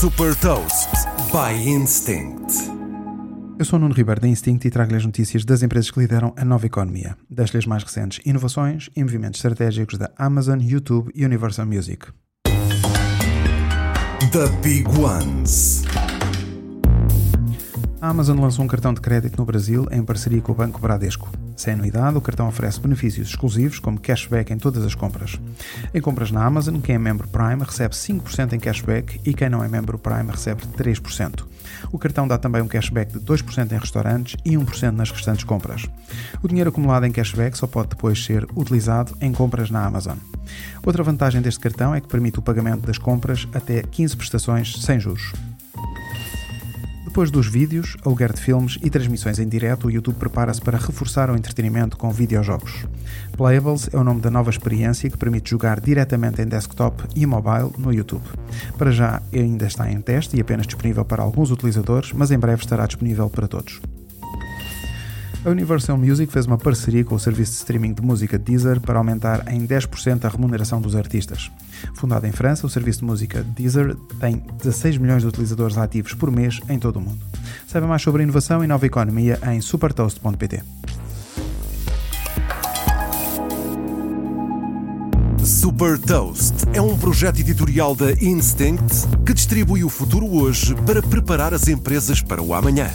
Super Toast by Instinct. Eu sou o Nuno Ribeiro da Instinct e trago-lhe as notícias das empresas que lideram a nova economia. Das-lhe as mais recentes inovações e movimentos estratégicos da Amazon, YouTube e Universal Music. The Big Ones. A Amazon lançou um cartão de crédito no Brasil em parceria com o Banco Bradesco. Sem anuidade, o cartão oferece benefícios exclusivos, como cashback em todas as compras. Em compras na Amazon, quem é membro Prime recebe 5% em cashback e quem não é membro Prime recebe 3%. O cartão dá também um cashback de 2% em restaurantes e 1% nas restantes compras. O dinheiro acumulado em cashback só pode depois ser utilizado em compras na Amazon. Outra vantagem deste cartão é que permite o pagamento das compras até 15 prestações sem juros. Depois dos vídeos, aluguer de filmes e transmissões em direto, o YouTube prepara-se para reforçar o entretenimento com videojogos. Playables é o nome da nova experiência que permite jogar diretamente em desktop e mobile no YouTube. Para já ainda está em teste e apenas disponível para alguns utilizadores, mas em breve estará disponível para todos. A Universal Music fez uma parceria com o serviço de streaming de música Deezer para aumentar em 10% a remuneração dos artistas. Fundado em França, o serviço de música Deezer tem 16 milhões de utilizadores ativos por mês em todo o mundo. Saiba mais sobre inovação e nova economia em supertoast.pt. Super Toast é um projeto editorial da Instinct que distribui o futuro hoje para preparar as empresas para o amanhã.